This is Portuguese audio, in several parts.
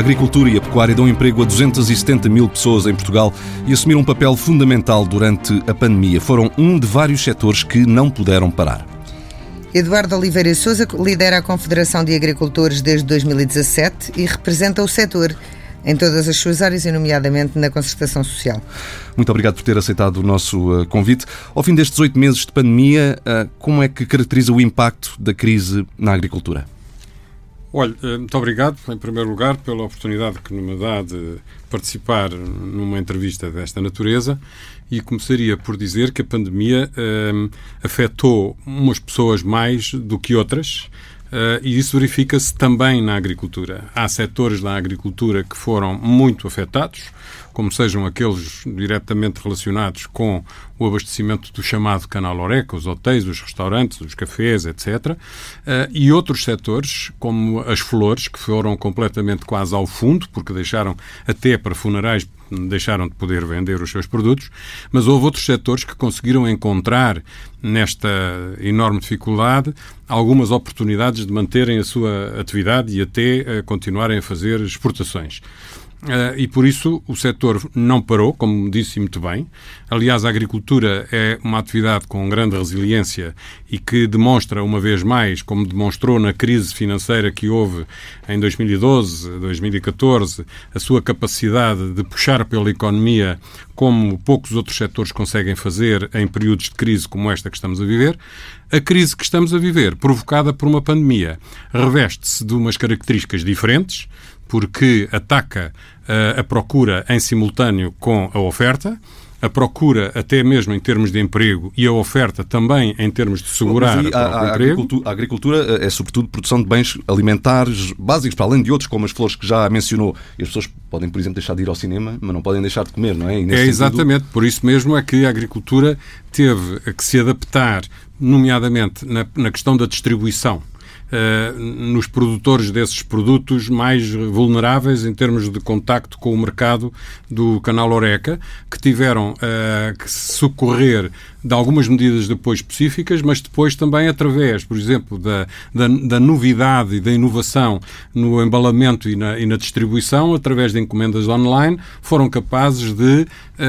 agricultura e a pecuária dão emprego a 270 mil pessoas em Portugal e assumiram um papel fundamental durante a pandemia. Foram um de vários setores que não puderam parar. Eduardo Oliveira Souza lidera a Confederação de Agricultores desde 2017 e representa o setor em todas as suas áreas, e nomeadamente na concertação social. Muito obrigado por ter aceitado o nosso uh, convite. Ao fim destes oito meses de pandemia, uh, como é que caracteriza o impacto da crise na agricultura? Olha, uh, muito obrigado, em primeiro lugar, pela oportunidade que me dá de participar numa entrevista desta natureza e começaria por dizer que a pandemia afetou umas pessoas mais do que outras Uh, e isso verifica-se também na agricultura. Há setores da agricultura que foram muito afetados, como sejam aqueles diretamente relacionados com o abastecimento do chamado canal Oreca, os hotéis, os restaurantes, os cafés, etc. Uh, e outros setores, como as flores, que foram completamente quase ao fundo, porque deixaram até para funerais deixaram de poder vender os seus produtos, mas houve outros setores que conseguiram encontrar nesta enorme dificuldade algumas oportunidades de manterem a sua atividade e até uh, continuarem a fazer exportações. Uh, e por isso o setor não parou, como disse muito bem. Aliás, a agricultura é uma atividade com grande resiliência e que demonstra, uma vez mais, como demonstrou na crise financeira que houve em 2012, 2014, a sua capacidade de puxar pela economia como poucos outros setores conseguem fazer em períodos de crise como esta que estamos a viver. A crise que estamos a viver, provocada por uma pandemia, reveste-se de umas características diferentes porque ataca uh, a procura em simultâneo com a oferta, a procura até mesmo em termos de emprego e a oferta também em termos de segurar a, a, a, agricultura, a, agricultura, eh, é sobretudo produção de bens alimentares básicos, para além de outros, como as flores que já mencionou. E as pessoas podem, por exemplo, deixar de ir ao cinema, mas não podem deixar de comer, não é? é exatamente, por isso mesmo é que a agricultura teve que se adaptar, nomeadamente na, na questão da distribuição uh, nos produtores desses produtos mais vulneráveis em termos de contacto com o mercado do canal Oreca, que tiveram uh, que socorrer de algumas medidas depois específicas, mas depois também através, por exemplo, da, da, da novidade e da inovação no embalamento e na, e na, distribuição, através de encomendas online, foram capazes de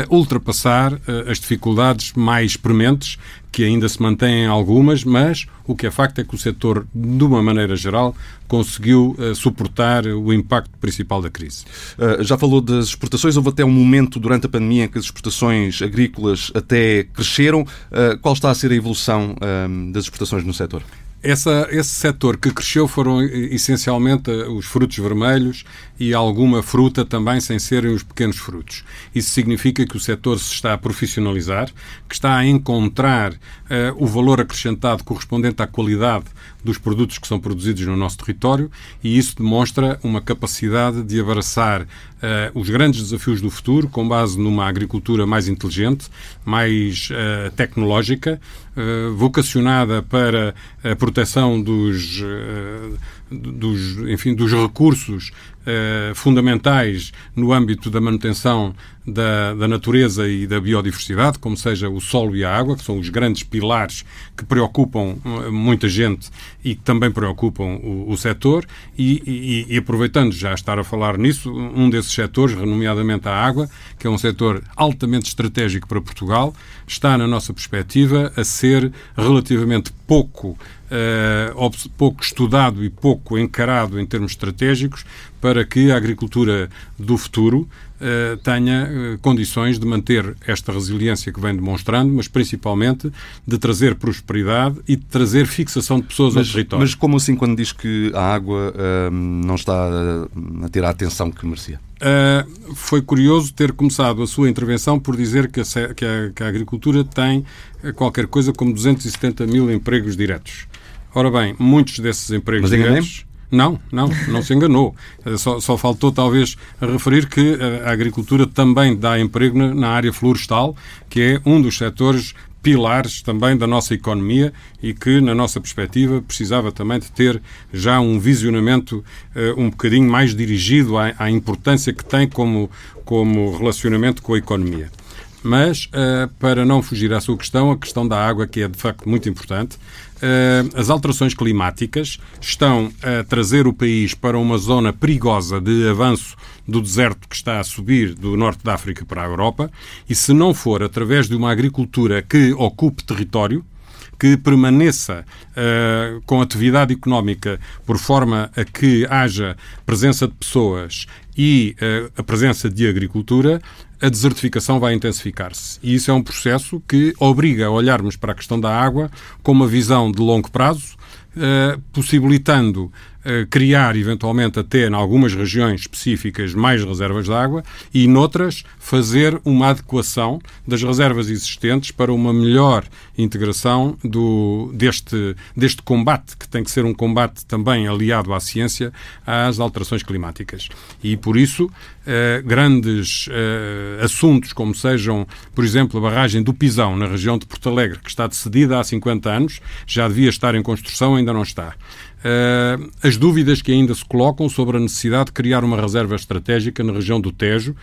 ultrapassar uh, as dificuldades mais prementes que ainda se mantêm algumas, mas o que é facto é que o setor, de uma maneira geral, conseguiu uh, suportar o impacto principal da crise. Uh, já falou das exportações, houve até um momento durante a pandemia em que as exportações agrícolas até cresceram. Qual está a ser a evolução das exportações no setor? Essa, esse setor que cresceu foram essencialmente os frutos vermelhos e alguma fruta também sem serem os pequenos frutos. Isso significa que o setor se está a profissionalizar, que está a encontrar uh, o valor acrescentado correspondente à qualidade dos produtos que são produzidos no nosso território e isso demonstra uma capacidade de abraçar uh, os grandes desafios do futuro com base numa agricultura mais inteligente, mais uh, tecnológica, uh, vocacionada para a proteção dos dos, enfim, dos recursos eh, fundamentais no âmbito da manutenção da, da, natureza e da biodiversidade, como seja o solo e a água, que são os grandes pilares que preocupam eh, muita gente e que também preocupam o, o setor. E, e, e, aproveitando já estar a falar nisso, um desses setores, nomeadamente a água, que é um setor altamente estratégico para Portugal, está, na nossa perspectiva, a ser relativamente pouco uh, pouco estudado e pouco encarado em termos estratégicos para que a agricultura do futuro uh, tenha uh, condições de manter esta resiliência que vem demonstrando, mas principalmente de trazer prosperidade e de trazer fixação de pessoas mas, ao território. Mas como assim quando diz que a água não está a ter a atenção que merecia? Uh, foi curioso ter começado a sua intervenção por dizer que a, que a, que a agricultura tem qualquer coisa como 270 mil empregos diretos. Ora bem, muitos desses empregos Mas diretos... Não, não, não se enganou. Eh, só, só, faltou talvez referir que eh, a agricultura também dá emprego na área florestal, que é um dos setores pilares também da nossa economia e que, na nossa perspectiva, precisava também de ter já um visionamento uh, um bocadinho mais dirigido à, à, importância que tem como, como relacionamento com a economia. Mas, uh, para não fugir à sua questão, a questão da água, que é de facto muito importante, uh, as alterações climáticas estão a trazer o país para uma zona perigosa de avanço do deserto que está a subir do norte da África para a Europa, e se não for através de uma agricultura que ocupe território, que permaneça uh, com atividade económica por forma a que haja presença de pessoas e uh, a presença de agricultura, a desertificação vai intensificar-se. E isso é um processo que obriga a olharmos para a questão da água com uma visão de longo prazo, uh, possibilitando criar, eventualmente, até em algumas regiões específicas, mais reservas de água e, noutras, fazer uma adequação das reservas existentes para uma melhor integração do, deste, deste combate, que tem que ser um combate também aliado à ciência, às alterações climáticas. E, por isso, eh, grandes eh, assuntos, como sejam, por exemplo, a barragem do Pisão, na região de Porto Alegre, que está decidida há 50 anos, já devia estar em construção, ainda não está. Uh, as dúvidas que ainda se colocam sobre a necessidade de criar uma reserva estratégica na região do Tejo,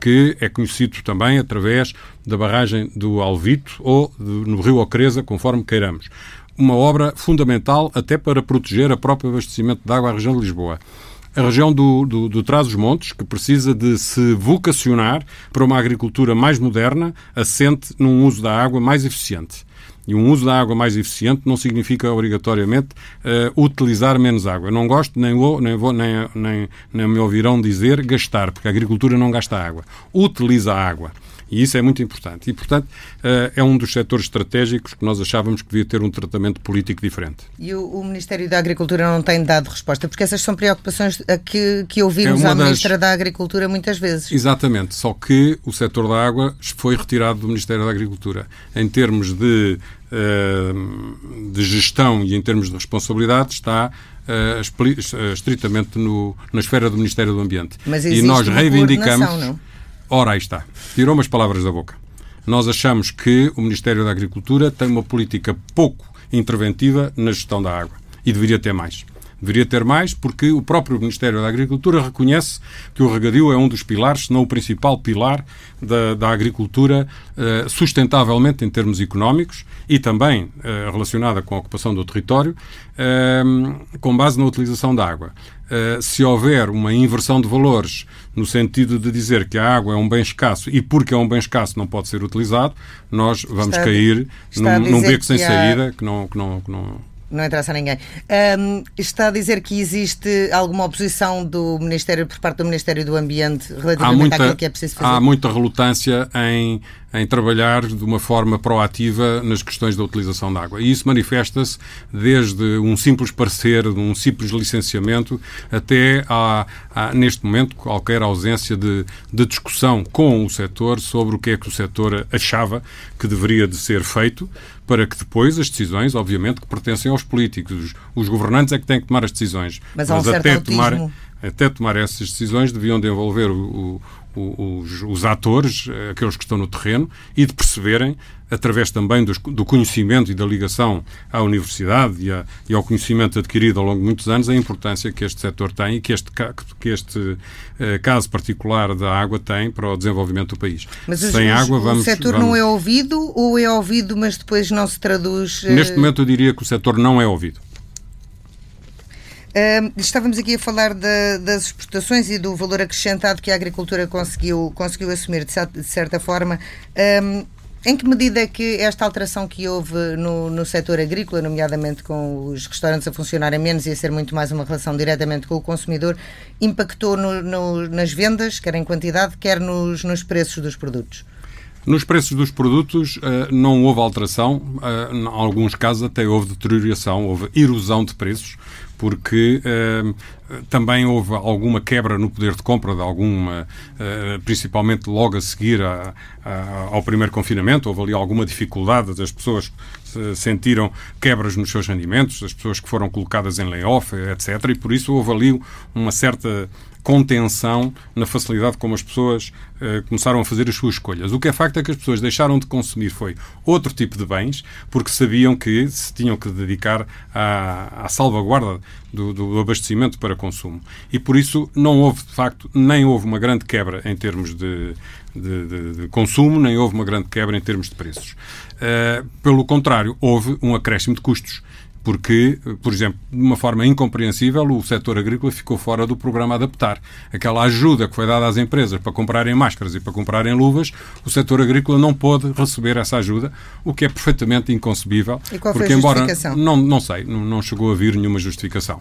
que é conhecido também através da barragem do Alvito ou de, no Rio Ocreza, conforme queiramos. Uma obra fundamental até para proteger a próprio abastecimento de água à região de Lisboa a região do, do, do Trás-os-Montes, que precisa de se vocacionar para uma agricultura mais moderna, assente num uso da água mais eficiente. E um uso da água mais eficiente não significa obrigatoriamente uh, utilizar menos água. Eu não gosto, nem, vou, nem, vou, nem, nem, nem me ouvirão dizer gastar, porque a agricultura não gasta água. Utiliza a água. E isso é muito importante. E, portanto, uh, é um dos setores estratégicos que nós achávamos que devia ter um tratamento político diferente. E o, o Ministério da Agricultura não tem dado resposta, porque essas são preocupações que, que ouvimos é à das... Ministra da Agricultura muitas vezes. Exatamente, só que o setor da água foi retirado do Ministério da Agricultura. Em termos de eh, de gestão e em termos de responsabilidade está uh, estritamente no, na esfera do Ministério do Ambiente. Mas e nós reivindicamos. Ora, aí está. Tirou umas palavras da boca. Nós achamos que o Ministério da Agricultura tem uma política pouco interventiva na gestão da água e deveria ter mais. Deveria ter mais, porque o próprio Ministério da Agricultura reconhece que o regadio é um dos pilares, se não o principal pilar da, da agricultura uh, sustentavelmente em termos económicos e também uh, relacionada com a ocupação do território, uh, com base na utilização da água. se houver uma inversão de valores no sentido de dizer que a água é um bem escasso e porque é um bem escasso não pode ser utilizado, nós vamos está cair num, num beco sem há... saída que não, que não, que não não interessa a ninguém. Um, está a dizer que existe alguma oposição do Ministério, por parte do Ministério do Ambiente relativamente muita, àquilo que é preciso fazer? Há muita relutância em em trabalhar de uma forma proativa nas questões da utilização da água. E isso manifesta-se desde um simples parecer, um simples licenciamento, até a, neste momento, qualquer ausência de, de discussão com o setor sobre o que é que o setor achava que deveria de ser feito para que depois as decisões, obviamente, que pertencem aos políticos. Os, governantes é que têm que tomar as decisões. Mas, Mas um até, tomar, até tomar essas decisões deviam de envolver o, os, os, atores, eh, aqueles que estão no terreno, e de perceberem, através também dos, do conhecimento e da ligação à universidade e, a, e, ao conhecimento adquirido ao longo de muitos anos, a importância que este setor tem e que este, que este eh, caso particular da água tem para o desenvolvimento do país. Mas Sem os, água, vamos, o setor vamos... não é ouvido ou é ouvido, mas depois não se traduz. Eh... Neste momento, eu diria que o setor não é ouvido. Uh, estávamos aqui a falar de, das exportações e do valor acrescentado que a agricultura conseguiu, conseguiu assumir, de, certa forma. Um, em que medida é que esta alteração que houve no, no setor agrícola, nomeadamente com os restaurantes a funcionarem menos e a ser muito mais uma relação diretamente com o consumidor, impactou no, no, nas vendas, quer em quantidade, quer nos, nos preços dos produtos? Nos preços dos produtos eh, não houve alteração, eh, em alguns casos até houve deterioração, houve erosão de preços, porque uh, também houve alguma quebra no poder de compra de alguma, principalmente logo a seguir a, a, ao primeiro confinamento, houve ali alguma dificuldade, as pessoas sentiram quebras nos seus rendimentos, as pessoas que foram colocadas em layoff, etc. E por isso houve ali uma certa contenção na facilidade como as pessoas uh, começaram a fazer as suas escolhas. O que é facto é que as pessoas deixaram de consumir foi outro tipo de bens, porque sabiam que se tinham que dedicar à, à salvaguarda do, do, abastecimento para consumo. E por isso não houve, de facto, nem houve uma grande quebra em termos de, de, de, de consumo, nem houve uma grande quebra em termos de preços. Uh, pelo contrário, houve um acréscimo de custos porque, por exemplo, de uma forma incompreensível, o setor agrícola ficou fora do programa Adaptar. Aquela ajuda que foi dada às empresas para comprarem máscaras e para comprarem luvas, o setor agrícola não pôde receber essa ajuda, o que é perfeitamente inconcebível. E qual porque, foi a justificação? Embora, não, não sei, não, chegou a vir nenhuma justificação.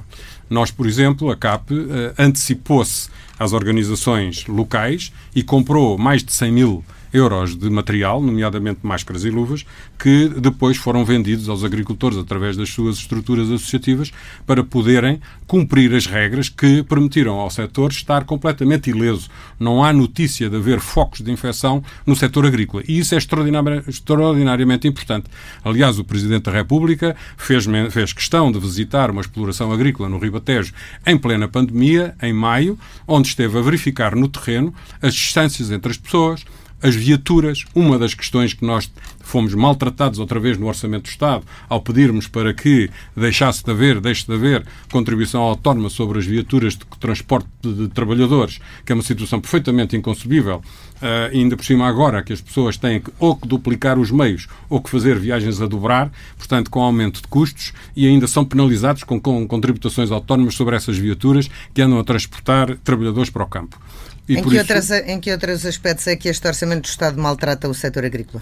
Nós, por exemplo, a CAP uh, antecipou-se às organizações locais e comprou mais de 100 mil euros de material, nomeadamente máscaras e luvas, que depois foram vendidos aos agricultores através das suas estruturas associativas para poderem cumprir as regras que permitiram ao setor estar completamente ileso. Não há notícia de haver focos de infecção no setor agrícola. E isso é extraordinariamente importante. Aliás, o Presidente da República fez, fez questão de visitar uma exploração agrícola no Ribatejo em plena pandemia, em maio, onde esteve a verificar no terreno as distâncias entre as pessoas, as viaturas, uma das questões que nós fomos maltratados outra vez no Orçamento do Estado ao pedirmos para que deixasse de haver, deixe de haver contribuição autónoma sobre as viaturas de transporte de, trabalhadores, que é uma situação perfeitamente inconcebível, uh, ainda por cima agora que as pessoas têm que ou que duplicar os meios ou que fazer viagens a dobrar, portanto com aumento de custos e ainda são penalizados com, com contribuições autónomas sobre essas viaturas que andam a transportar trabalhadores para o campo. Em que, isso... outras, em que outros aspectos é que este Orçamento do Estado maltrata o setor agrícola?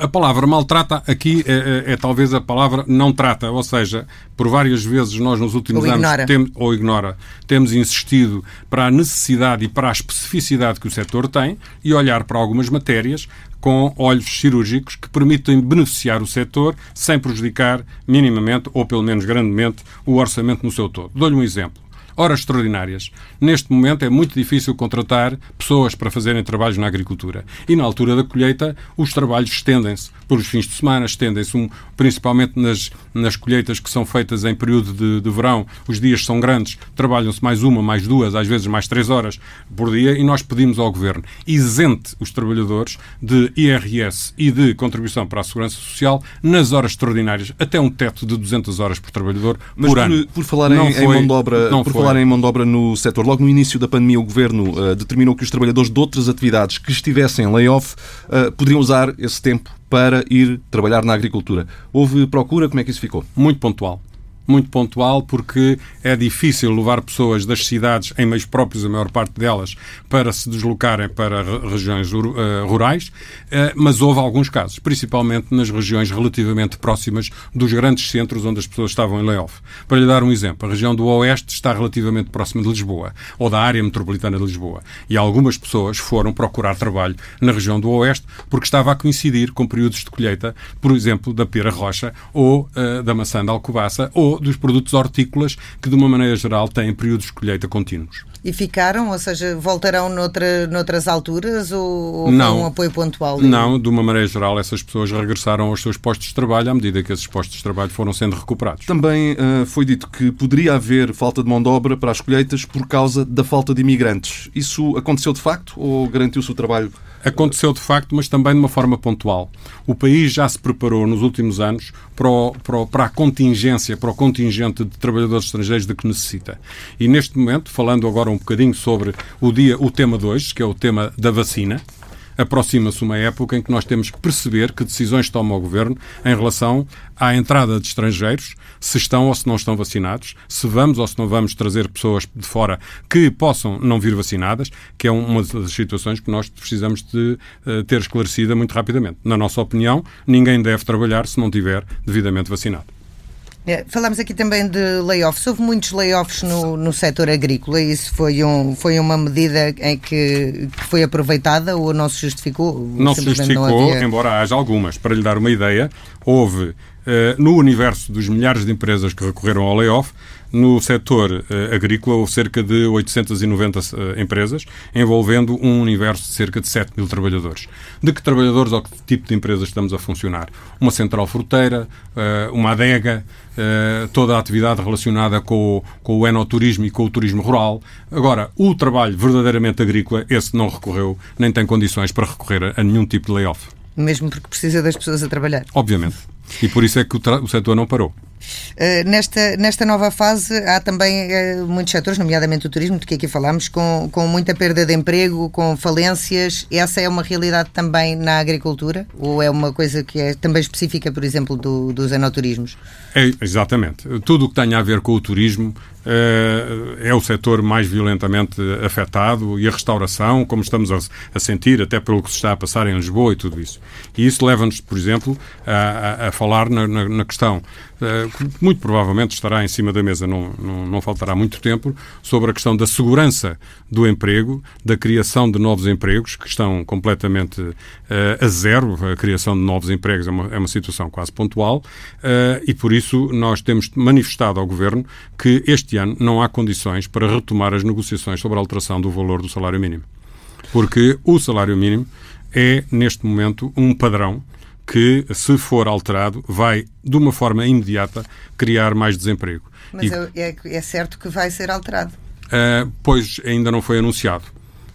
A palavra maltrata aqui é, é, é, talvez a palavra não trata, ou seja, por várias vezes nós nos últimos ou anos ignora. Tem, ou ignora, temos insistido para a necessidade e para a especificidade que o setor tem e olhar para algumas matérias com olhos cirúrgicos que permitem beneficiar o setor sem prejudicar minimamente ou pelo menos grandemente o orçamento no seu todo. Dou-lhe um exemplo horas extraordinárias. Neste momento é muito difícil contratar pessoas para fazerem trabalhos na agricultura. E na altura da colheita, os trabalhos estendem-se pelos fins de semana, estendem-se um, principalmente nas, nas colheitas que são feitas em período de, de verão. Os dias são grandes, trabalham-se mais uma, mais duas, às vezes mais três horas por dia. E nós pedimos ao Governo isente os trabalhadores de IRS e de contribuição para a Segurança Social nas horas extraordinárias, até um teto de 200 horas por trabalhador Mas por, por ano. Por falar em, foi, em mão de obra, por foi falar em mão de obra no setor, logo no início da pandemia, o governo uh, determinou que os trabalhadores de outras atividades que estivessem em layoff uh, poderiam usar esse tempo para ir trabalhar na agricultura. Houve procura? Como é que isso ficou? Muito pontual muito pontual, porque é difícil levar pessoas das cidades, em meios próprios, a maior parte delas, para se deslocarem para regiões uh, rurais, uh, mas houve alguns casos, principalmente nas regiões relativamente próximas dos grandes centros onde as pessoas estavam em layoff. Para lhe dar um exemplo, a região do Oeste está relativamente próxima de Lisboa, ou da área metropolitana de Lisboa, e algumas pessoas foram procurar trabalho na região do Oeste porque estava a coincidir com períodos de colheita, por exemplo, da pera rocha ou uh, da maçã da alcobaça ou dos produtos hortícolas que, de uma maneira geral, têm períodos de colheita contínuos. E ficaram, ou seja, voltarão noutra, noutras alturas ou, ou não, um apoio pontual? Não, de uma maneira geral, essas pessoas regressaram aos seus postos de trabalho à medida que esses postos de trabalho foram sendo recuperados. Também uh, foi dito que poderia haver falta de mão de obra para as colheitas por causa da falta de imigrantes. Isso aconteceu de facto ou garantiu-se o trabalho Aconteceu de facto, mas também de uma forma pontual. O país já se preparou nos últimos anos para, o, para, o, para, a contingência, para o contingente de trabalhadores estrangeiros de que necessita. E neste momento, falando agora um bocadinho sobre o, dia, o tema de hoje, que é o tema da vacina, aproxima-se uma época em que nós temos que perceber que decisões toma o Governo em relação à entrada de estrangeiros, se estão ou se não estão vacinados, se vamos ou se não vamos trazer pessoas de fora que possam não vir vacinadas, que é uma das situações que nós precisamos de uh, ter esclarecida muito rapidamente. Na nossa opinião, ninguém deve trabalhar se não tiver devidamente vacinado. É, falamos aqui também de layoffs. Houve muitos layoffs no, no setor agrícola e isso foi, um, foi uma medida em que, que foi aproveitada ou não se justificou? Não se justificou, não havia... embora haja algumas. Para lhe dar uma ideia, houve no universo dos milhares de empresas que recorreram ao layoff, no setor uh, agrícola, houve cerca de 890 uh, eh, empresas, envolvendo um universo de cerca de 7 mil trabalhadores. De que trabalhadores ou que tipo de empresas estamos a funcionar? Uma central fruteira, uh, uma adega, toda a atividade relacionada com o, com o enoturismo e com o turismo rural. Agora, o trabalho verdadeiramente agrícola, esse não recorreu, nem tem condições para recorrer a, a nenhum tipo de layoff. Mesmo porque precisa das pessoas a trabalhar. Obviamente. E por isso é que o, o setor não parou. Uh, nesta, nesta nova fase há também uh, muitos setores, nomeadamente o turismo, de que aqui falámos, com, com muita perda de emprego, com falências. Essa é uma realidade também na agricultura? Ou é uma coisa que é também específica, por exemplo, do, dos enoturismos? É, exatamente. Tudo o que tenha a ver com o turismo uh, é o setor mais violentamente afetado e a restauração, como estamos a, sentir, até pelo que se está a passar em Lisboa e tudo isso. E isso leva-nos, por exemplo, a, a, a falar na, na, na questão muito provavelmente estará em cima da mesa, não, não, não, faltará muito tempo, sobre a questão da segurança do emprego, da criação de novos empregos, que estão completamente uh, a zero. A criação de novos empregos é uma, é uma situação quase pontual uh, e, por isso, nós temos manifestado ao Governo que este ano não há condições para retomar as negociações sobre a alteração do valor do salário mínimo. Porque o salário mínimo é, neste momento, um padrão que, se for alterado, vai, de uma forma imediata, criar mais desemprego. Mas e, é, é, certo que vai ser alterado. Uh, pois ainda não foi anunciado.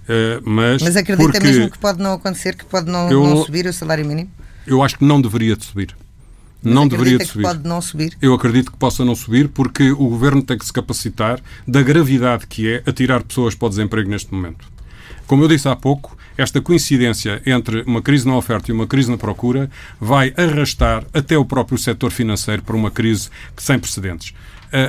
Uh, mas, mas acredita mesmo que pode não acontecer, que pode não, eu, não subir o salário mínimo? Eu acho que não deveria de subir. Mas não deveria de subir. pode não subir? Eu acredito que possa não subir porque o governo tem que se capacitar da gravidade que é atirar pessoas para o desemprego neste momento. Como eu disse há pouco, esta coincidência entre uma crise na oferta e uma crise na procura vai arrastar até o próprio setor financeiro para uma crise sem precedentes.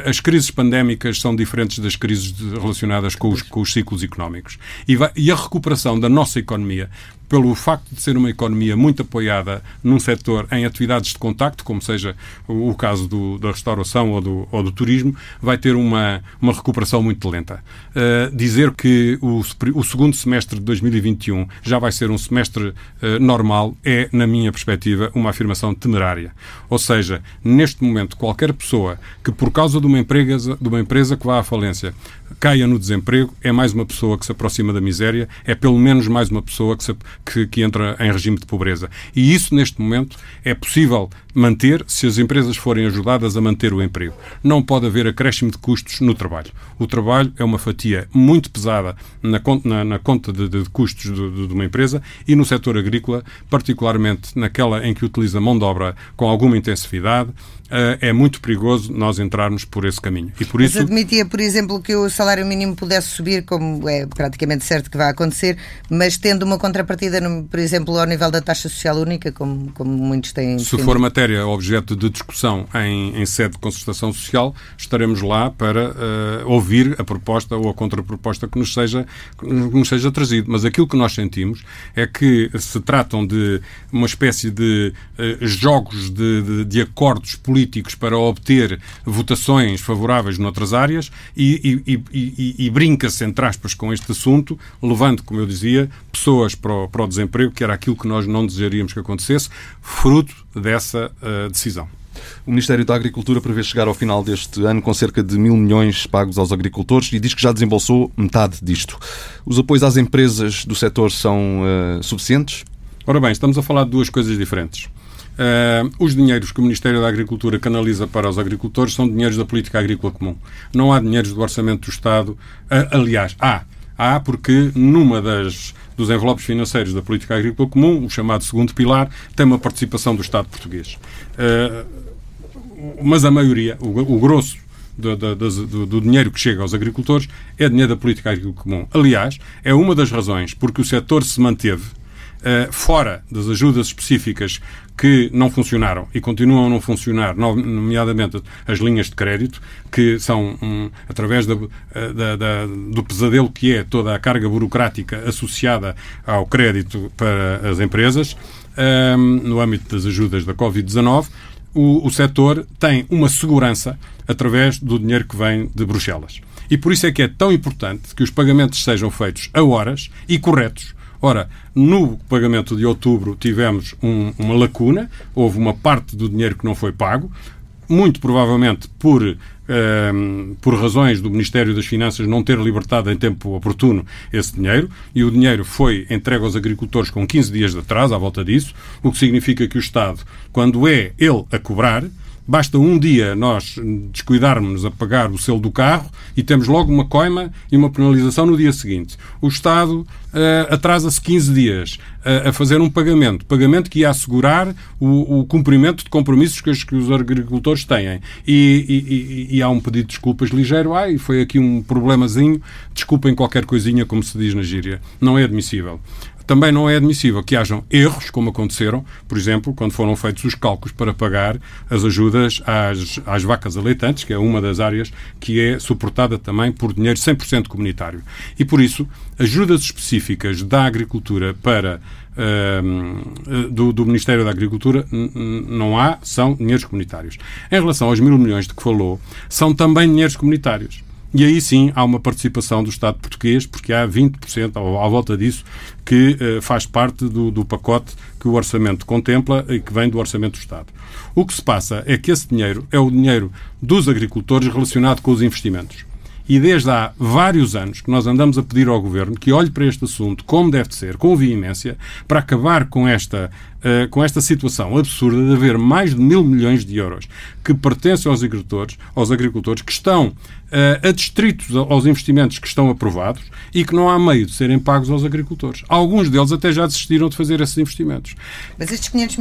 As crises pandémicas são diferentes das crises relacionadas com os, com os ciclos económicos. E, vai, e a recuperação da nossa economia pelo facto de ser uma economia muito apoiada num setor em atividades de contacto, como seja o, caso do, da restauração ou do, ou do, turismo, vai ter uma, uma recuperação muito lenta. Uh, dizer que o, o, segundo semestre de 2021 já vai ser um semestre uh, normal é, na minha perspectiva, uma afirmação temerária. Ou seja, neste momento, qualquer pessoa que, por causa de uma empresa, de uma empresa que vá à falência, caia no desemprego, é mais uma pessoa que se aproxima da miséria, é pelo menos mais uma pessoa que, se, que, que entra em regime de pobreza. E isso, neste momento, é possível manter se as empresas forem ajudadas a manter o emprego. Não pode haver acréscimo de custos no trabalho. O trabalho é uma fatia muito pesada na conta, na, na conta de, de, custos de, de, uma empresa e no setor agrícola, particularmente naquela em que utiliza mão de obra com alguma intensividade, é muito perigoso nós entrarmos por esse caminho. E por Mas isso... admitia, por exemplo, que o salário mínimo pudesse subir, como é praticamente certo que vai acontecer, mas tendo uma contrapartida, por exemplo, ao nível da taxa social única, como, como muitos têm. Se for matéria objeto de discussão em, em sede de concertação social, estaremos lá para uh, ouvir a proposta ou a contraproposta que nos seja que nos seja trazido. Mas aquilo que nós sentimos é que se tratam de uma espécie de uh, jogos de, de, de acordos políticos políticos para obter votações favoráveis noutras áreas e, e, e, e brinca-se, entre aspas, com este assunto, levando, como eu dizia, pessoas para o, para o, desemprego, que era aquilo que nós não desejaríamos que acontecesse, fruto dessa uh, decisão. O Ministério da Agricultura prevê chegar ao final deste ano com cerca de mil milhões pagos aos agricultores e diz que já desembolsou metade disto. Os apoios às empresas do setor são uh, suficientes? Ora bem, estamos a falar de duas coisas diferentes. Uh, os dinheiros que o Ministério da Agricultura canaliza para os agricultores são dinheiros da política agrícola comum. Não há dinheiros do orçamento do Estado. Uh, aliás, há. Há porque numa das dos envelopes financeiros da política agrícola comum, o chamado segundo pilar, tem uma participação do Estado português. Uh, mas a maioria, o, o grosso do, do, do, do, dinheiro que chega aos agricultores é dinheiro da política agrícola comum. Aliás, é uma das razões porque o setor se manteve uh, fora das ajudas específicas que não funcionaram e continuam a não funcionar, nomeadamente as linhas de crédito, que são, um, através da, da, da, do pesadelo que é toda a carga burocrática associada ao crédito para as empresas, um, no âmbito das ajudas da Covid-19, o, o setor tem uma segurança através do dinheiro que vem de Bruxelas. E por isso é que é tão importante que os pagamentos sejam feitos a horas e corretos Ora, no pagamento de outubro tivemos um, uma lacuna, houve uma parte do dinheiro que não foi pago, muito provavelmente por, ehm, por razões do Ministério das Finanças não ter libertado em tempo oportuno esse dinheiro, e o dinheiro foi entregue aos agricultores com 15 dias de atraso, à volta disso, o que significa que o Estado, quando é ele a cobrar, Basta um dia nós descuidarmos a pagar o selo do carro e temos logo uma coima e uma penalização no dia seguinte. O Estado uh, atrasa-se 15 dias uh, a fazer um pagamento. Pagamento que ia assegurar o, o cumprimento de compromissos que os, que os agricultores têm. E, e, e, há um pedido de desculpas ligeiro. Ai, foi aqui um problemazinho. Desculpem qualquer coisinha, como se diz na gíria. Não é admissível. Também não é admissível que hajam erros, como aconteceram, por exemplo, quando foram feitos os cálculos para pagar as ajudas às, às vacas aleitantes, que é uma das áreas que é suportada também por dinheiro 100% comunitário. E por isso, ajudas específicas da agricultura para uh, do, do, Ministério da Agricultura não há, são dinheiros comunitários. Em relação aos mil milhões de que falou, são também dinheiros comunitários. E aí sim há uma participação do Estado português, porque há 20% à volta disso que uh, faz parte do, do, pacote que o orçamento contempla e que vem do orçamento do Estado. O que se passa é que esse dinheiro é o dinheiro dos agricultores relacionado com os investimentos. E desde há vários anos que nós andamos a pedir ao Governo que olhe para este assunto como deve ser, com veemência, para acabar com esta, uh, com esta situação absurda de haver mais de mil milhões de euros que pertencem aos agricultores, aos agricultores que estão uh, adstritos aos investimentos que estão aprovados e que não há meio de serem pagos aos agricultores. Alguns deles até já desistiram de fazer esses investimentos. Mas estes 500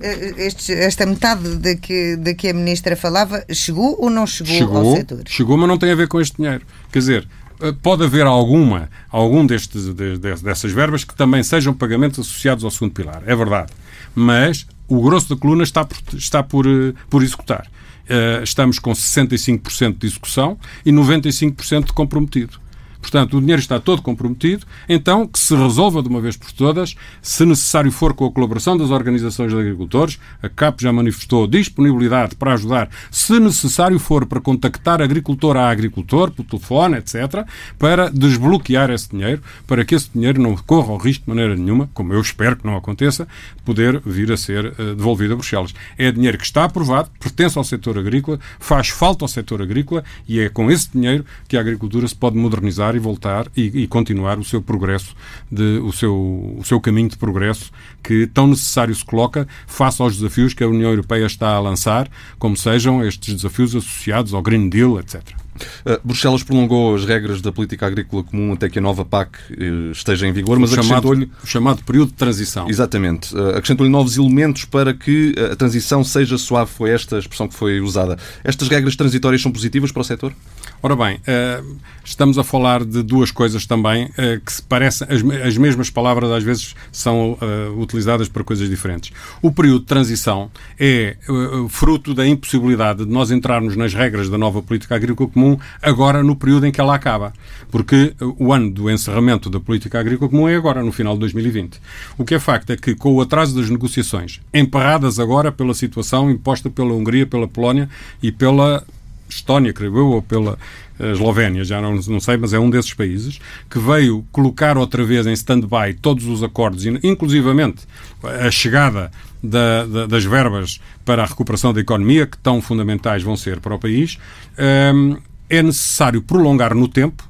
eh, estes, esta metade de que, de que a Ministra falava, chegou ou não chegou, chegou ao setor? Chegou, mas não tem a ver com este dinheiro. Quer dizer, eh, pode haver alguma, algum destes, dessas verbas que também sejam pagamentos associados ao segundo pilar. É verdade. Mas o grosso da coluna está por, está por, por executar. Uh, estamos com 65% de execução e 95% de comprometido. Portanto, o dinheiro está todo comprometido, então que se resolva de uma vez por todas, se necessário for com a colaboração das organizações de agricultores, a CAP já manifestou disponibilidade para ajudar, se necessário for para contactar agricultor a agricultor, por telefone, etc., para desbloquear esse dinheiro, para que esse dinheiro não corra o risco de maneira nenhuma, como eu espero que não aconteça, de poder vir a ser uh, devolvido a Bruxelas. É dinheiro que está aprovado, pertence ao setor agrícola, faz falta ao setor agrícola e é com esse dinheiro que a agricultura se pode modernizar e voltar e, e, continuar o seu progresso, de, o, seu, o seu caminho de progresso que tão necessário se coloca face aos desafios que a União Europeia está a lançar, como sejam estes desafios associados ao Green Deal, etc. Uh, Bruxelas prolongou as regras da política agrícola comum até que a nova PAC uh, esteja em vigor, mas acrescentou-lhe... O chamado período de transição. Exatamente. Uh, acrescentou-lhe novos elementos para que a transição seja suave. Foi esta a expressão que foi usada. Estas regras transitórias são positivas para o setor? Ora bem, estamos a falar de duas coisas também que se parecem, as, as mesmas palavras às vezes são utilizadas para coisas diferentes. O período de transição é fruto da impossibilidade de nós entrarmos nas regras da nova política agrícola comum comum agora no período em que ela acaba. Porque o ano do encerramento da política agrícola comum é agora, no final de 2020. O que é facto é que, com o atraso das negociações, emperradas agora pela situação imposta pela Hungria, pela Polónia e pela Estónia, creio eu, ou pela eh, Eslovénia, já não, não sei, mas é um desses países, que veio colocar outra vez em stand-by todos os acordos, inclusivamente a chegada da, da, das verbas para a recuperação da economia, que tão fundamentais vão ser para o país. Ehm, é necessário prolongar no tempo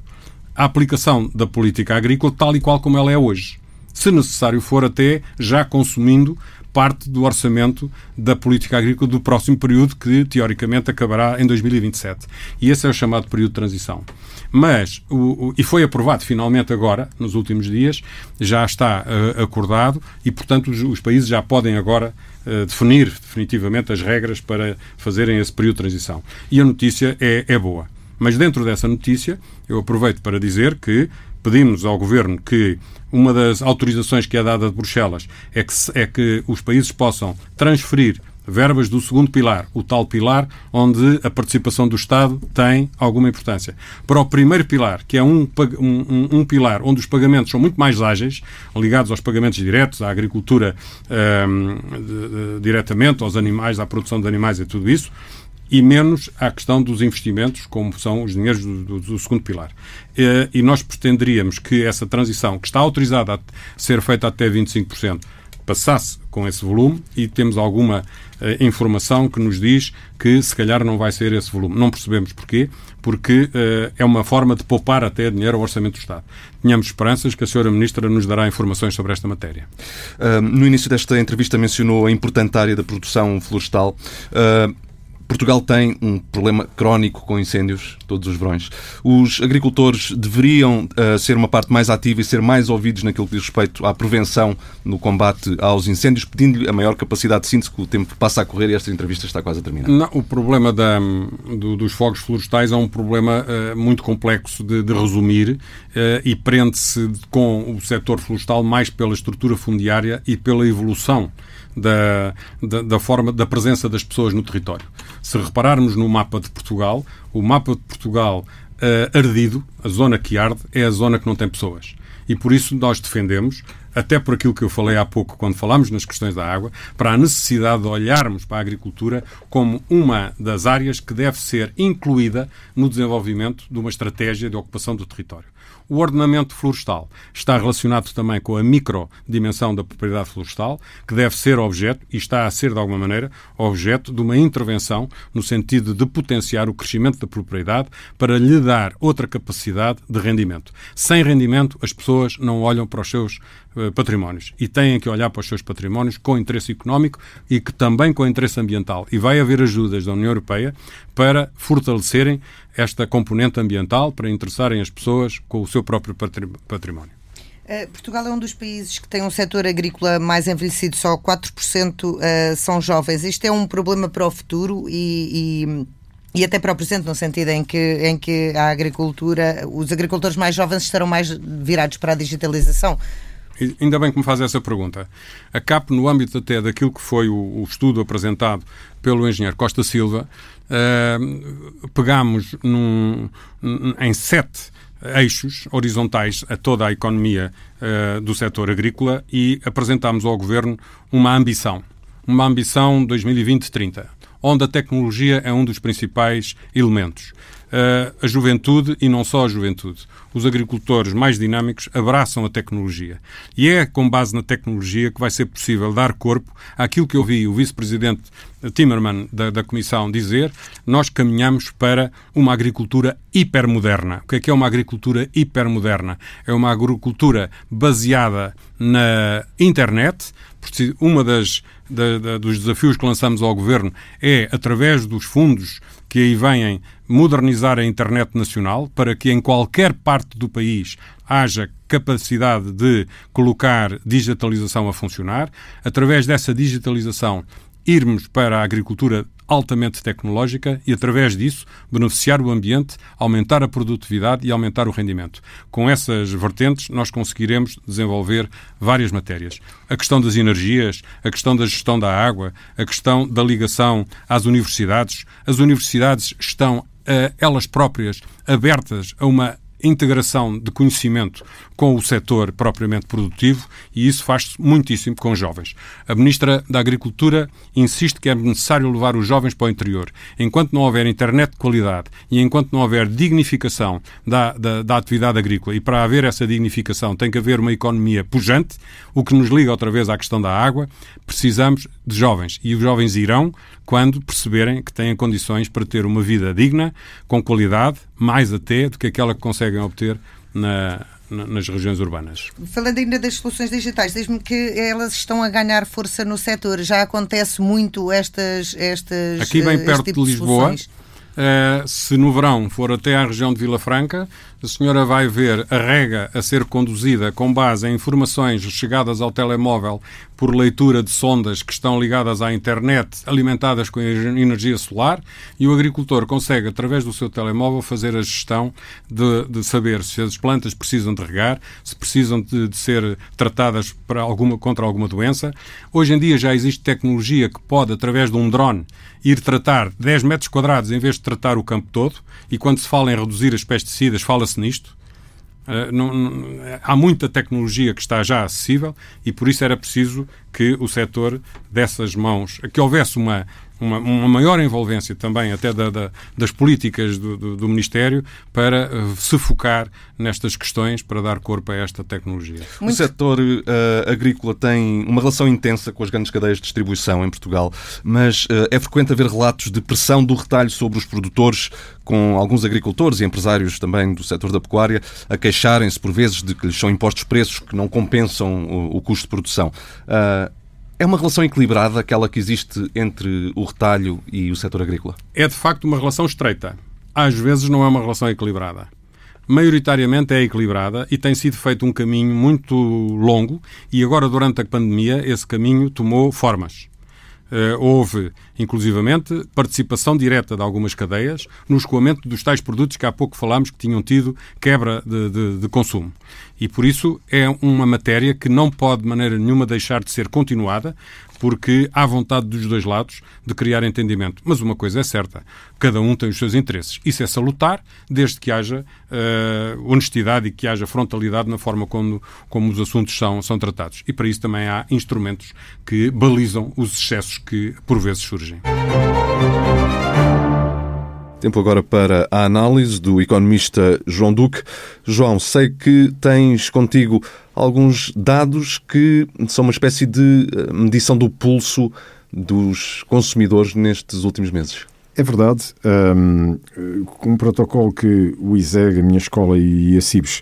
a aplicação da política agrícola tal e qual como ela é hoje. Se necessário for, até já consumindo parte do orçamento da política agrícola do próximo período, que teoricamente acabará em 2027. E esse é o chamado período de transição. Mas, o, o, e foi aprovado finalmente agora, nos últimos dias, já está uh, acordado e, portanto, os, os, países já podem agora uh, definir definitivamente as regras para fazerem esse período de transição. E a notícia é, é boa. Mas dentro dessa notícia, eu aproveito para dizer que pedimos ao Governo que uma das autorizações que é dada de Bruxelas é que, é que os países possam transferir verbas do segundo pilar, o tal pilar onde a participação do Estado tem alguma importância. Para o primeiro pilar, que é um, um, um pilar onde os pagamentos são muito mais ágeis, ligados aos pagamentos diretos, à agricultura um, de, de, diretamente, aos animais, à produção de animais e tudo isso, e menos à questão dos investimentos, como são os dinheiros do, do, do segundo pilar. E, e nós pretenderíamos que essa transição, que está autorizada a ser feita até 25%, passasse com esse volume e temos alguma uh, informação que nos diz que se calhar não vai ser esse volume. Não percebemos porquê, porque uh, é uma forma de poupar até dinheiro ao Orçamento do Estado. Tínhamos esperanças que a Sra. Ministra nos dará informações sobre esta matéria. Uh, no início desta entrevista mencionou a importante área da produção florestal. Portugal tem um problema crónico com incêndios todos os verões. Os agricultores deveriam uh, ser uma parte mais ativa e ser mais ouvidos naquilo que diz respeito à prevenção no combate aos incêndios, pedindo-lhe a maior capacidade de síntese, que o tempo passa a correr e esta entrevista está quase a terminar. Não, o problema da, do, dos fogos florestais é um problema uh, muito complexo de, de resumir uh, e prende-se com o setor florestal mais pela estrutura fundiária e pela evolução da, da, da, forma da presença das pessoas no território. Se repararmos no mapa de Portugal, o mapa de Portugal uh, ardido, a zona que arde, é a zona que não tem pessoas. E por isso nós defendemos, até por aquilo que eu falei há pouco quando falámos nas questões da água, para a necessidade de olharmos para a agricultura como uma das áreas que deve ser incluída no desenvolvimento de uma estratégia de ocupação do território. O ordenamento florestal está relacionado também com a microdimensão da propriedade florestal, que deve ser objeto, e está a ser de alguma maneira, objeto de uma intervenção no sentido de potenciar o crescimento da propriedade para lhe dar outra capacidade de rendimento. Sem rendimento, as pessoas não olham para os seus eh, patrimónios e têm que olhar para os seus patrimónios com interesse económico e que também com interesse ambiental. E vai haver ajudas da União Europeia para fortalecerem esta componente ambiental, para interessarem as pessoas com o seu próprio património. Uh, Portugal é um dos países que tem um setor agrícola mais envelhecido, só 4% uh, são jovens. Isto é um problema para o futuro e, e, e, até para o presente, no sentido em que, em que a agricultura, os agricultores mais jovens estarão mais virados para a digitalização. Ainda bem que me faz essa pergunta. A CAP, no âmbito até daquilo que foi o, o estudo apresentado pelo engenheiro Costa Silva, uh, pegámos num, em sete eixos horizontais a toda a economia uh, do setor agrícola e apresentámos ao Governo uma ambição. Uma ambição 2020-30, onde a tecnologia é um dos principais elementos. A juventude e não só a juventude os agricultores mais dinâmicos abraçam a tecnologia. E é com base na tecnologia que vai ser possível dar corpo àquilo que eu vi o vice-presidente Timmerman da, da, Comissão dizer, nós caminhamos para uma agricultura hipermoderna. O que é que é uma agricultura hipermoderna? É uma agricultura baseada na internet. Uma das da, da, dos desafios que lançamos ao Governo é, através dos fundos que aí vêm, modernizar a internet nacional para que em qualquer parte do país haja capacidade de colocar digitalização a funcionar. Através dessa digitalização, irmos para a agricultura altamente tecnológica e, através disso, beneficiar o ambiente, aumentar a produtividade e aumentar o rendimento. Com essas vertentes, nós conseguiremos desenvolver várias matérias. A questão das energias, a questão da gestão da água, a questão da ligação às universidades. As universidades estão, elas próprias, abertas a uma integração de conhecimento com o setor propriamente produtivo e isso faz-se muitíssimo com jovens. A Ministra da Agricultura insiste que é necessário levar os jovens para o interior. Enquanto não houver internet de qualidade e enquanto não houver dignificação da, da, da atividade agrícola, e para haver essa dignificação tem que haver uma economia pujante, o que nos liga outra vez à questão da água, precisamos de jovens. E os jovens irão quando perceberem que têm condições para ter uma vida digna, com qualidade, mais até do que aquela que conseguem obter na, nas regiões urbanas. Falando ainda das soluções digitais, diz-me que elas estão a ganhar força no setor. Já acontece muito estas. estas Aqui, bem eh, perto tipo de Lisboa, de Uh, se no verão for até à região de Vila Franca, a senhora vai ver a rega a ser conduzida com base em informações chegadas ao telemóvel por leitura de sondas que estão ligadas à internet, alimentadas com energia solar, e o agricultor consegue, através do seu telemóvel, fazer a gestão de, de saber se as plantas precisam de regar, se precisam de, de ser tratadas para alguma, contra alguma doença. Hoje em dia já existe tecnologia que pode, através de um drone, ir tratar 10 metros quadrados em vez de tratar o campo todo, e quando se fala em reduzir as pesticidas, fala-se nisto. Uh, não, não, há muita tecnologia que está já acessível e por isso era preciso que o setor dessas mãos, que houvesse uma, uma, uma maior envolvência também até da, da, das políticas do, do, do Ministério para uh, se focar nestas questões para dar corpo a esta tecnologia. Muito... O setor uh, agrícola tem uma relação intensa com as grandes cadeias de distribuição em Portugal, mas uh, é frequente haver relatos de pressão do retalho sobre os produtores, com alguns agricultores e empresários também do setor da pecuária a queixarem-se por vezes de que lhes são impostos preços que não compensam o, o custo de produção. Uh, é uma relação equilibrada aquela que existe entre o retalho e o setor agrícola? É de facto uma relação estreita. Às vezes não é uma relação equilibrada maioritariamente é equilibrada e tem sido feito um caminho muito longo e agora, durante a pandemia, esse caminho tomou formas. Uh, houve, inclusivamente, participação direta de algumas cadeias no escoamento dos tais produtos que há pouco falámos que tinham tido quebra de, de, de, consumo. E por isso é uma matéria que não pode de maneira nenhuma deixar de ser continuada, porque há vontade dos dois lados de criar entendimento. Mas uma coisa é certa: cada um tem os seus interesses. Isso é salutar, desde que haja uh, honestidade e que haja frontalidade na forma como, como os assuntos são, são tratados. E para isso também há instrumentos que balizam os excessos que por vezes surgem. Tempo agora para a análise do economista João Duque. João, sei que tens contigo alguns dados que são uma espécie de eh, medição do pulso dos consumidores nestes últimos meses. É verdade. Um, um protocolo que o ISEG, a minha escola e a CIBS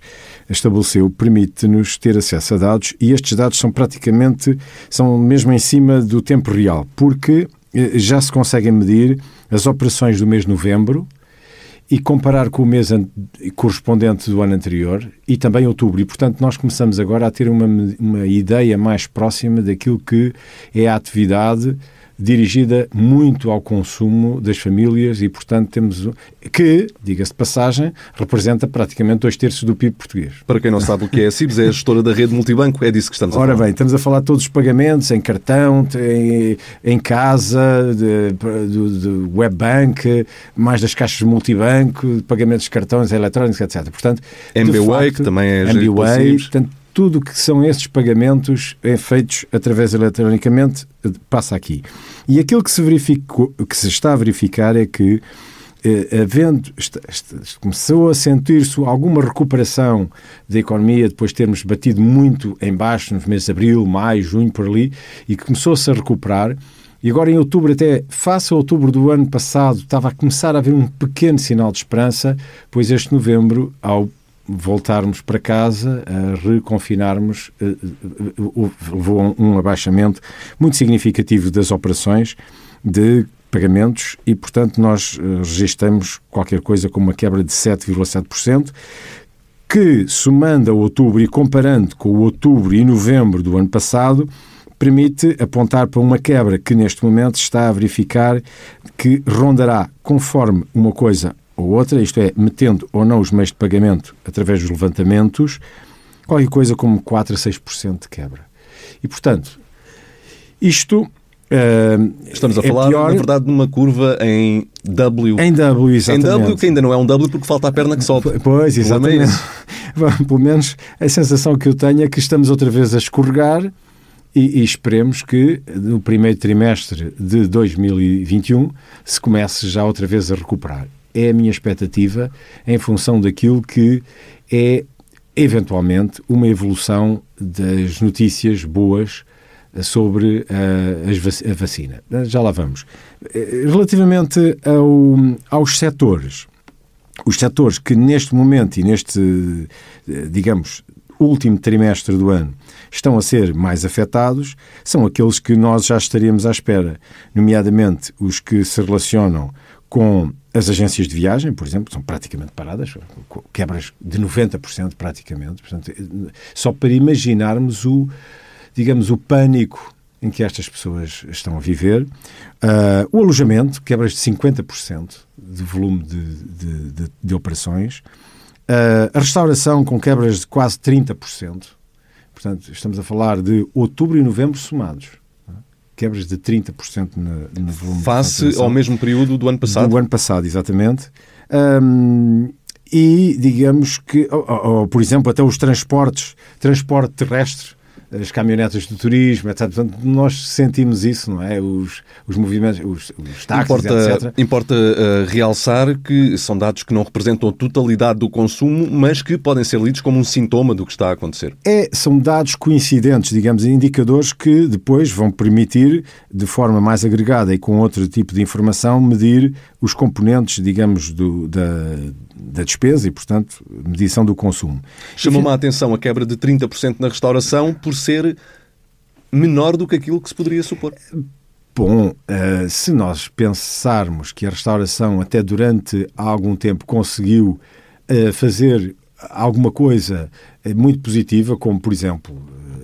estabeleceu permite-nos ter acesso a dados e estes dados são praticamente, são mesmo em cima do tempo real, porque já se conseguem medir as operações do mês de novembro e comparar com o mês correspondente do ano anterior e também outubro. E, portanto, nós começamos agora a ter uma, uma ideia mais próxima daquilo que é a atividade dirigida muito ao consumo das famílias e, portanto, temos que, diga-se de passagem, representa praticamente dois terços do PIB português. Para quem não sabe o que é a CIBS, é a gestora da rede multibanco, é disso que estamos a Ora falar. Ora bem, estamos a falar de todos os pagamentos em cartão, em, em casa, de, de, de webbank, mais das caixas multibanco, pagamentos de cartões eletrónicos, etc. Portanto, MBWay, que também é MBWay, portanto, tudo que são esses pagamentos é feitos através eletronicamente passa aqui. E aquilo que se, verificou, que se está a verificar é que eh, havendo, começou a sentir-se alguma recuperação da economia depois de termos batido muito em baixo nos meses de abril, maio, junho, por ali, e começou-se a recuperar. E agora em outubro, até face a outubro do ano passado, estava a começar a haver um pequeno sinal de esperança, pois este novembro, ao voltarmos para casa, a reconfinarmos, eh, eh, levou um abaixamento muito significativo das operações de pagamentos e, portanto, nós eh, registramos qualquer coisa como uma quebra de 7,7%, que, somando a outubro e comparando com o outubro e novembro do ano passado, permite apontar para uma quebra que neste momento está a verificar que rondará, conforme uma coisa ou outra, isto é, metendo ou não os meios de pagamento através dos levantamentos, qualquer coisa como 4 a 6% de quebra. E, portanto, isto Uh, Estamos a é falar, pior... na verdade, de uma curva em W. Em W, exatamente. Em W, que ainda não é um W porque falta a perna que sobe. Pois, é exatamente. Pelo menos a sensação que eu tenho é que estamos outra vez a escorregar e, e, esperemos que no primeiro trimestre de 2021 se comece já outra vez a recuperar é a minha expectativa em função daquilo que é, eventualmente, uma evolução das notícias boas sobre a, a vacina. Já lá vamos. Relativamente ao, aos setores, os setores que neste momento e neste, digamos, último trimestre do ano estão a ser mais afetados são aqueles que nós já estaríamos à espera, nomeadamente os que se relacionam com as agências de viagem, por exemplo, são praticamente paradas, quebras de 90% praticamente. Portanto, só para imaginarmos o, digamos, o pânico em que estas pessoas estão a viver. Uh, o alojamento, quebras de 50% de volume de, de, de, de operações. Uh, a restauração, com quebras de quase 30%. Portanto, estamos a falar de outubro e novembro somados quebras de 30% no, no volume Face ao mesmo período do ano passado? Do ano passado, exatamente. Um, e digamos que, ou, ou, por exemplo, até os transportes, transporte terrestre, as caminhonetas do turismo, etc. Portanto, nós sentimos isso, não é? Os, os movimentos, os, os táxis, importa, etc. Importa uh, realçar que são dados que não representam a totalidade do consumo, mas que podem ser lidos como um sintoma do que está a acontecer. É, são dados coincidentes, digamos, indicadores que depois vão permitir, de forma mais agregada e com outro tipo de informação, medir os componentes, digamos, do, da, da despesa e, portanto, medição do consumo. Chamou-me a atenção a quebra de 30% na restauração por ser menor do que aquilo que se poderia supor. Bom, eh, se nós pensarmos que a restauração até durante algum tempo conseguiu eh, fazer alguma coisa eh, muito positiva, como por exemplo,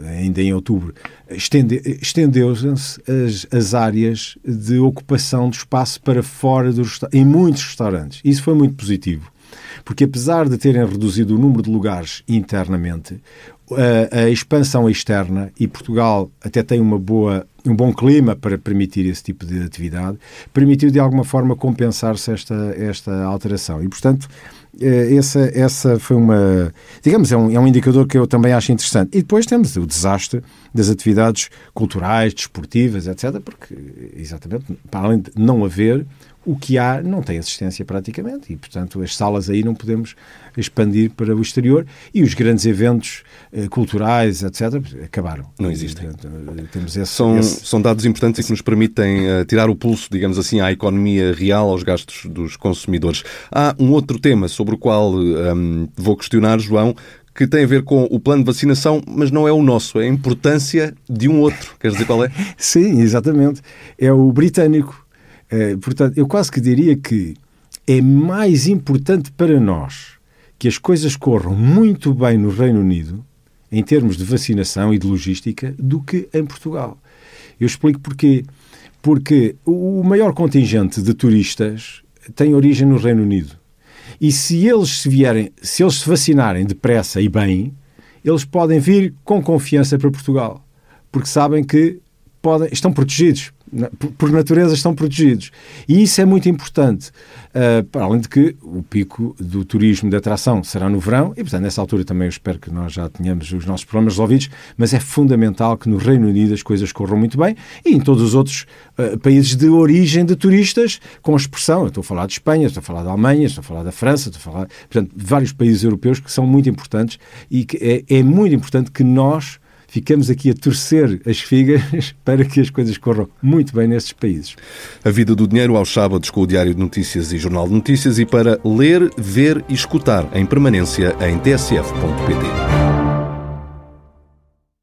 ainda em outubro, estendeu-se as, as áreas de ocupação de espaço para fora dos em muitos restaurantes. Isso foi muito positivo porque apesar de terem reduzido o número de lugares internamente, a, a, expansão externa, e Portugal até tem uma boa, um bom clima para permitir esse tipo de atividade, permitiu de alguma forma compensar-se esta, esta alteração. E, portanto, eh, essa, essa foi uma. Digamos, é um, é um indicador que eu também acho interessante. E depois temos o desastre das atividades culturais, desportivas, etc., porque, exatamente, para além de não haver o que há não tem assistência praticamente e, portanto, as salas aí não podemos expandir para o exterior e os grandes eventos eh, culturais, etc., acabaram. Não existem. temos esse, são, esse... são dados importantes e que nos permitem uh, tirar o pulso, digamos assim, à economia real, aos gastos dos consumidores. Há um outro tema sobre o qual um, vou questionar, João, que tem a ver com o plano de vacinação, mas não é o nosso, é a importância de um outro. Queres dizer qual é? Sim, exatamente. É o britânico. Eh, portanto, eu quase que diria que é mais importante para nós que as coisas corram muito bem no Reino Unido, em termos de vacinação e de logística, do que em Portugal. Eu explico porquê. Porque o maior contingente de turistas tem origem no Reino Unido. E se eles se vierem, se eles se vacinarem depressa e bem, eles podem vir com confiança para Portugal, porque sabem que podem, estão protegidos por natureza estão protegidos. E isso é muito importante. Uh, para além de que o pico do turismo de atração será no verão, e portanto, nessa altura também eu espero que nós já tenhamos os nossos problemas resolvidos, mas é fundamental que no Reino Unido as coisas corram muito bem e em todos os outros uh, países de origem de turistas, com expressão. Eu estou a falar de Espanha, estou a falar da Alemanha, estou a falar da França, estou a falar, portanto, vários países europeus que são muito importantes e que é, é muito importante que nós ficamos aqui a torcer as figas para que as coisas corram muito bem nesses países. A vida do dinheiro aos sábados com o Diário de Notícias e Jornal de Notícias e para ler, ver e escutar em permanência em tsf.pt.